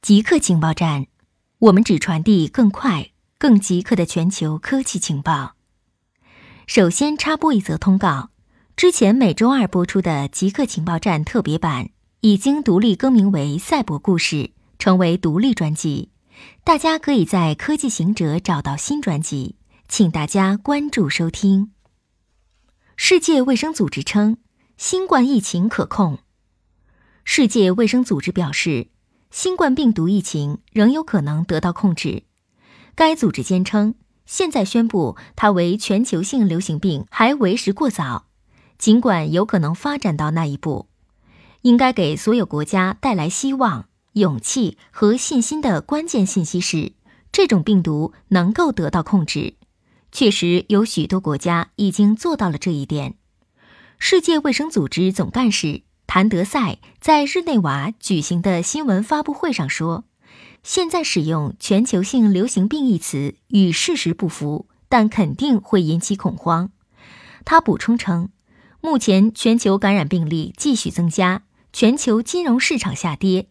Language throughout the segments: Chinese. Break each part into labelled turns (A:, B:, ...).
A: 极客情报站，我们只传递更快、更极客的全球科技情报。首先插播一则通告：之前每周二播出的《极客情报站》特别版已经独立更名为《赛博故事》，成为独立专辑。大家可以在科技行者找到新专辑，请大家关注收听。世界卫生组织称，新冠疫情可控。世界卫生组织表示。新冠病毒疫情仍有可能得到控制。该组织坚称，现在宣布它为全球性流行病还为时过早，尽管有可能发展到那一步。应该给所有国家带来希望、勇气和信心的关键信息是，这种病毒能够得到控制。确实，有许多国家已经做到了这一点。世界卫生组织总干事。谭德赛在日内瓦举行的新闻发布会上说：“现在使用‘全球性流行病’一词与事实不符，但肯定会引起恐慌。”他补充称：“目前全球感染病例继续增加，全球金融市场下跌。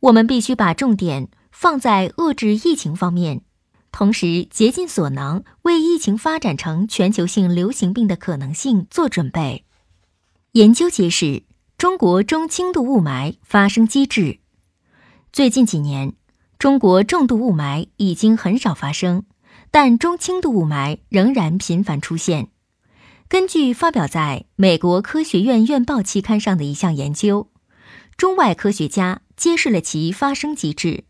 A: 我们必须把重点放在遏制疫情方面，同时竭尽所能为疫情发展成全球性流行病的可能性做准备。”研究揭示。中国中轻度雾霾发生机制。最近几年，中国重度雾霾已经很少发生，但中轻度雾霾仍然频繁出现。根据发表在美国科学院院报期刊上的一项研究，中外科学家揭示了其发生机制。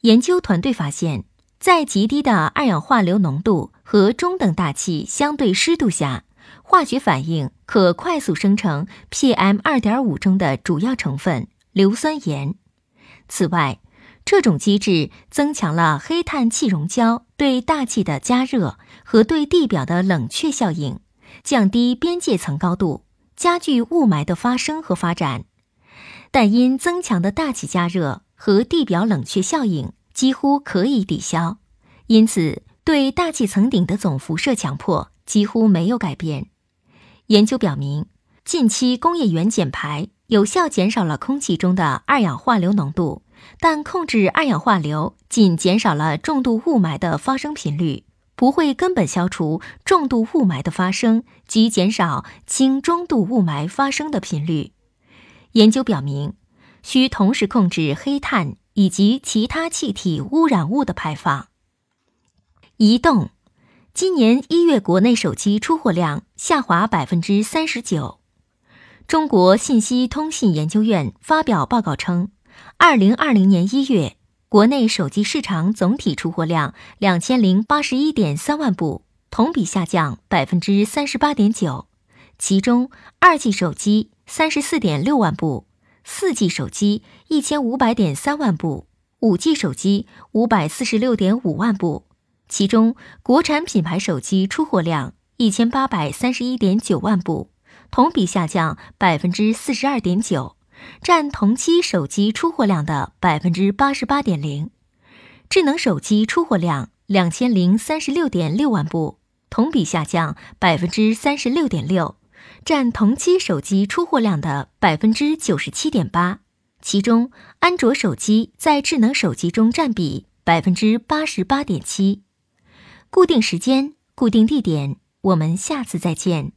A: 研究团队发现，在极低的二氧化硫浓度和中等大气相对湿度下。化学反应可快速生成 PM 二点五中的主要成分硫酸盐。此外，这种机制增强了黑碳气溶胶对大气的加热和对地表的冷却效应，降低边界层高度，加剧雾霾的发生和发展。但因增强的大气加热和地表冷却效应几乎可以抵消，因此对大气层顶的总辐射强迫几乎没有改变。研究表明，近期工业园减排有效减少了空气中的二氧化硫浓度，但控制二氧化硫仅减少了重度雾霾的发生频率，不会根本消除重度雾霾的发生及减少轻中度雾霾发生的频率。研究表明，需同时控制黑碳以及其他气体污染物的排放。移动。今年一月，国内手机出货量下滑百分之三十九。中国信息通信研究院发表报告称，二零二零年一月，国内手机市场总体出货量两千零八十一点三万部，同比下降百分之三十八点九。其中，二 G 手机三十四点六万部，四 G 手机一千五百点三万部，五 G 手机五百四十六点五万部。其中，国产品牌手机出货量一千八百三十一点九万部，同比下降百分之四十二点九，占同期手机出货量的百分之八十八点零。智能手机出货量两千零三十六点六万部，同比下降百分之三十六点六，占同期手机出货量的百分之九十七点八。其中，安卓手机在智能手机中占比百分之八十八点七。固定时间，固定地点，我们下次再见。